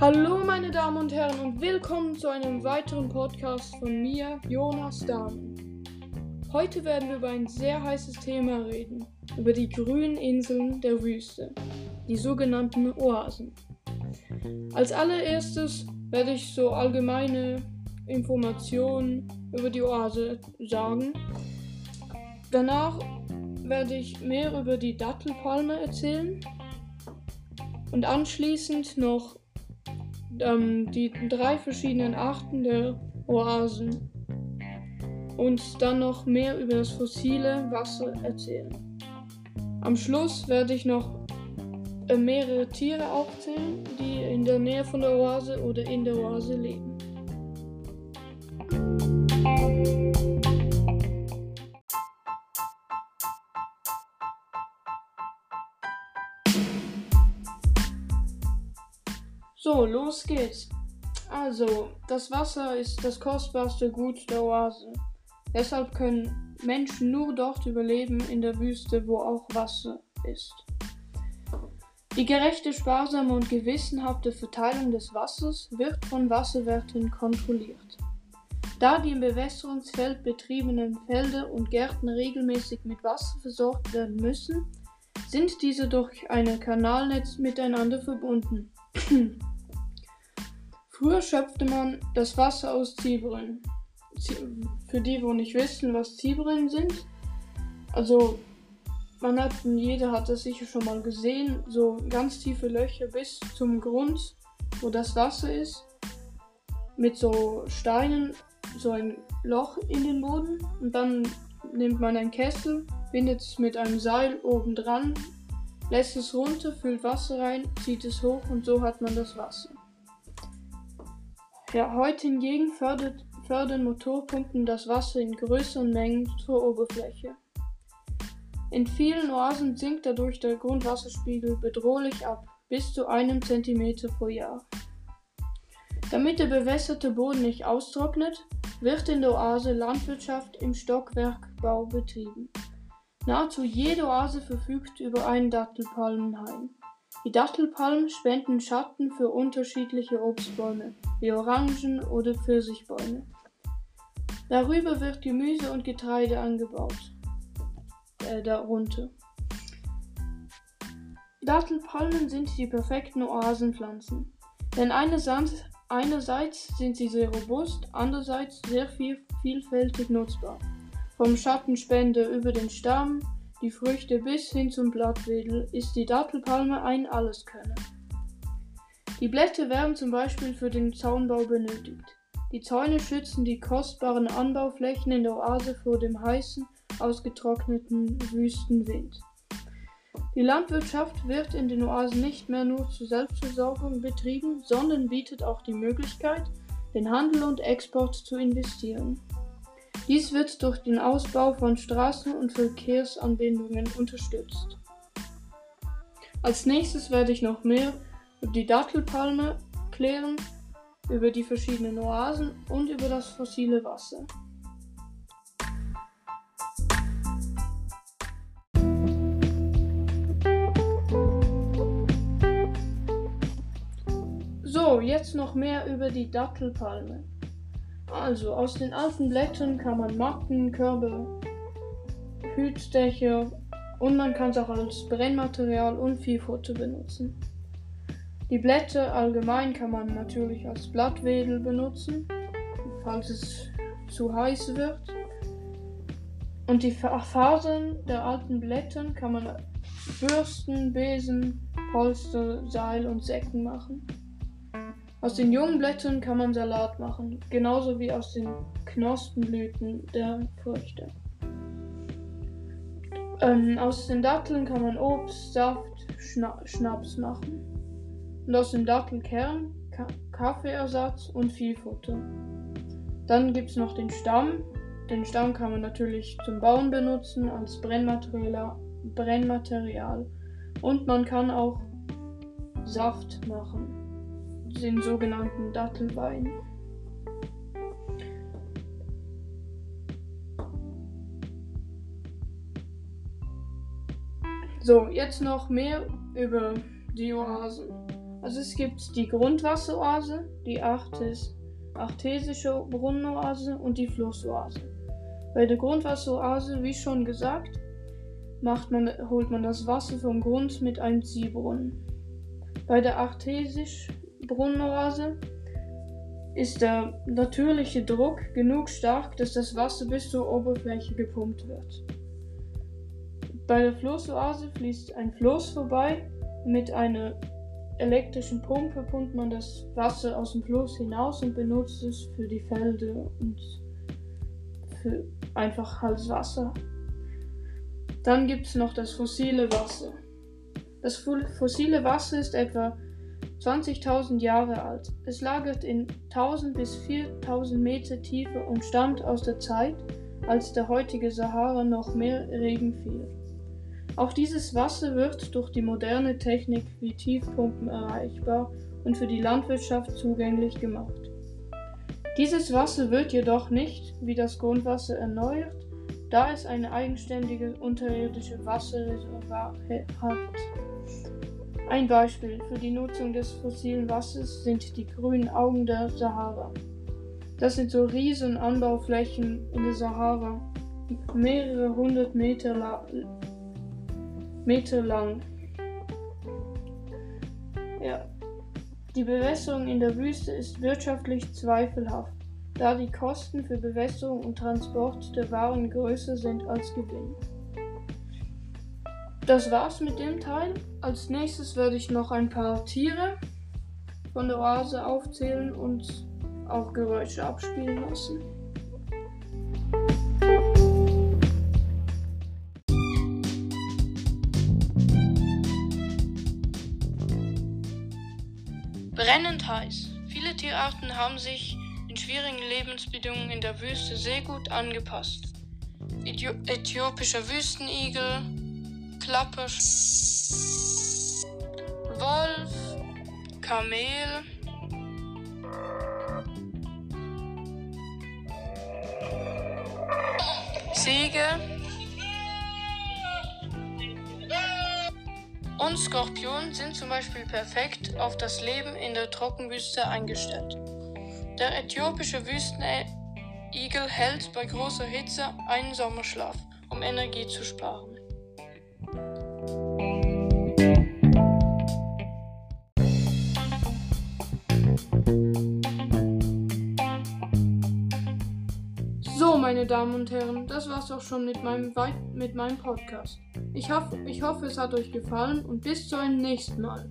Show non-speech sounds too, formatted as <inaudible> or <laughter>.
Hallo meine Damen und Herren und willkommen zu einem weiteren Podcast von mir, Jonas Dahmen. Heute werden wir über ein sehr heißes Thema reden, über die grünen Inseln der Wüste, die sogenannten Oasen. Als allererstes werde ich so allgemeine Informationen über die Oase sagen. Danach werde ich mehr über die Dattelpalme erzählen und anschließend noch ähm, die drei verschiedenen Arten der Oasen und dann noch mehr über das fossile Wasser erzählen. Am Schluss werde ich noch äh, mehrere Tiere aufzählen, die in der Nähe von der Oase oder in der Oase leben. So, los geht's. Also, das Wasser ist das kostbarste Gut der Oase. Deshalb können Menschen nur dort überleben in der Wüste, wo auch Wasser ist. Die gerechte, sparsame und gewissenhafte Verteilung des Wassers wird von Wasserwerten kontrolliert. Da die im Bewässerungsfeld betriebenen Felder und Gärten regelmäßig mit Wasser versorgt werden müssen, sind diese durch ein Kanalnetz miteinander verbunden. <clears throat> Früher schöpfte man das Wasser aus Ziehbrunnen. Für die, wo nicht wissen, was Ziehbrunnen sind, also man hat, jeder hat das sicher schon mal gesehen, so ganz tiefe Löcher bis zum Grund, wo das Wasser ist, mit so Steinen, so ein Loch in den Boden und dann nimmt man einen Kessel, bindet es mit einem Seil oben dran, lässt es runter, füllt Wasser rein, zieht es hoch und so hat man das Wasser. Ja, heute hingegen fördert, fördern Motorpumpen das Wasser in größeren Mengen zur Oberfläche. In vielen Oasen sinkt dadurch der Grundwasserspiegel bedrohlich ab, bis zu einem Zentimeter pro Jahr. Damit der bewässerte Boden nicht austrocknet, wird in der Oase Landwirtschaft im Stockwerkbau betrieben. Nahezu jede Oase verfügt über einen Dattelpalmenhain. Die Dattelpalmen spenden Schatten für unterschiedliche Obstbäume, wie Orangen oder Pfirsichbäume. Darüber wird Gemüse und Getreide angebaut. Äh, darunter. Dattelpalmen sind die perfekten Oasenpflanzen. Denn einerseits, sind sie sehr robust, andererseits sehr viel, vielfältig nutzbar. Vom Schattenspender über den Stamm die Früchte bis hin zum Blattwedel ist die Dattelpalme ein Alleskönner. Die Blätter werden zum Beispiel für den Zaunbau benötigt. Die Zäune schützen die kostbaren Anbauflächen in der Oase vor dem heißen, ausgetrockneten Wüstenwind. Die Landwirtschaft wird in den Oasen nicht mehr nur zur Selbstversorgung betrieben, sondern bietet auch die Möglichkeit, den Handel und Export zu investieren. Dies wird durch den Ausbau von Straßen und Verkehrsanbindungen unterstützt. Als nächstes werde ich noch mehr über die Dattelpalme klären, über die verschiedenen Oasen und über das fossile Wasser. So, jetzt noch mehr über die Dattelpalme. Also, aus den alten Blättern kann man Matten, Körbe, Hütdächer und man kann es auch als Brennmaterial und Viehfutter benutzen. Die Blätter allgemein kann man natürlich als Blattwedel benutzen, falls es zu heiß wird. Und die Fasern der alten Blättern kann man Bürsten, Besen, Polster, Seil und Säcken machen. Aus den jungen Blättern kann man Salat machen, genauso wie aus den Knospenblüten der Früchte. Ähm, aus den Datteln kann man Obst, Saft, Schna Schnaps machen. Und aus dem Dattelkern Ka Kaffeeersatz und Viehfutter. Dann gibt es noch den Stamm. Den Stamm kann man natürlich zum Bauen benutzen, als Brennmaterial, Brennmaterial. Und man kann auch Saft machen den sogenannten Dattelwein. So, jetzt noch mehr über die Oasen. Also es gibt die Grundwasseroase, die Artes, artesische Brunnenoase und die Flussoase. Bei der Grundwasseroase, wie schon gesagt, macht man, holt man das Wasser vom Grund mit einem Ziehbrunnen. Bei der artesisch Brunnenoase ist der natürliche Druck genug stark, dass das Wasser bis zur Oberfläche gepumpt wird. Bei der Flussoase fließt ein Fluss vorbei. Mit einer elektrischen Pumpe pumpt man das Wasser aus dem Fluss hinaus und benutzt es für die Felder und für einfach als Wasser. Dann gibt es noch das fossile Wasser. Das fossile Wasser ist etwa 20.000 Jahre alt. Es lagert in 1000 bis 4000 Meter Tiefe und stammt aus der Zeit, als der heutige Sahara noch mehr Regen fiel. Auch dieses Wasser wird durch die moderne Technik wie Tiefpumpen erreichbar und für die Landwirtschaft zugänglich gemacht. Dieses Wasser wird jedoch nicht wie das Grundwasser erneuert, da es eine eigenständige unterirdische Wasserreservoir hat. Ein Beispiel für die Nutzung des fossilen Wassers sind die grünen Augen der Sahara. Das sind so riesen Anbauflächen in der Sahara, mehrere hundert Meter, la Meter lang. Ja. Die Bewässerung in der Wüste ist wirtschaftlich zweifelhaft, da die Kosten für Bewässerung und Transport der Waren größer sind als Gewinn. Das war's mit dem Teil. Als nächstes werde ich noch ein paar Tiere von der Oase aufzählen und auch Geräusche abspielen lassen. Brennend heiß. Viele Tierarten haben sich in schwierigen Lebensbedingungen in der Wüste sehr gut angepasst. Äthiopischer Wüstenigel, Klappe, Wolf, Kamel, Ziege und Skorpion sind zum Beispiel perfekt auf das Leben in der Trockenwüste eingestellt. Der äthiopische Wüstenigel hält bei großer Hitze einen Sommerschlaf, um Energie zu sparen. So, meine Damen und Herren, das war's auch schon mit meinem, mit meinem Podcast. Ich hoffe, ich hoffe, es hat euch gefallen und bis zu einem nächsten Mal.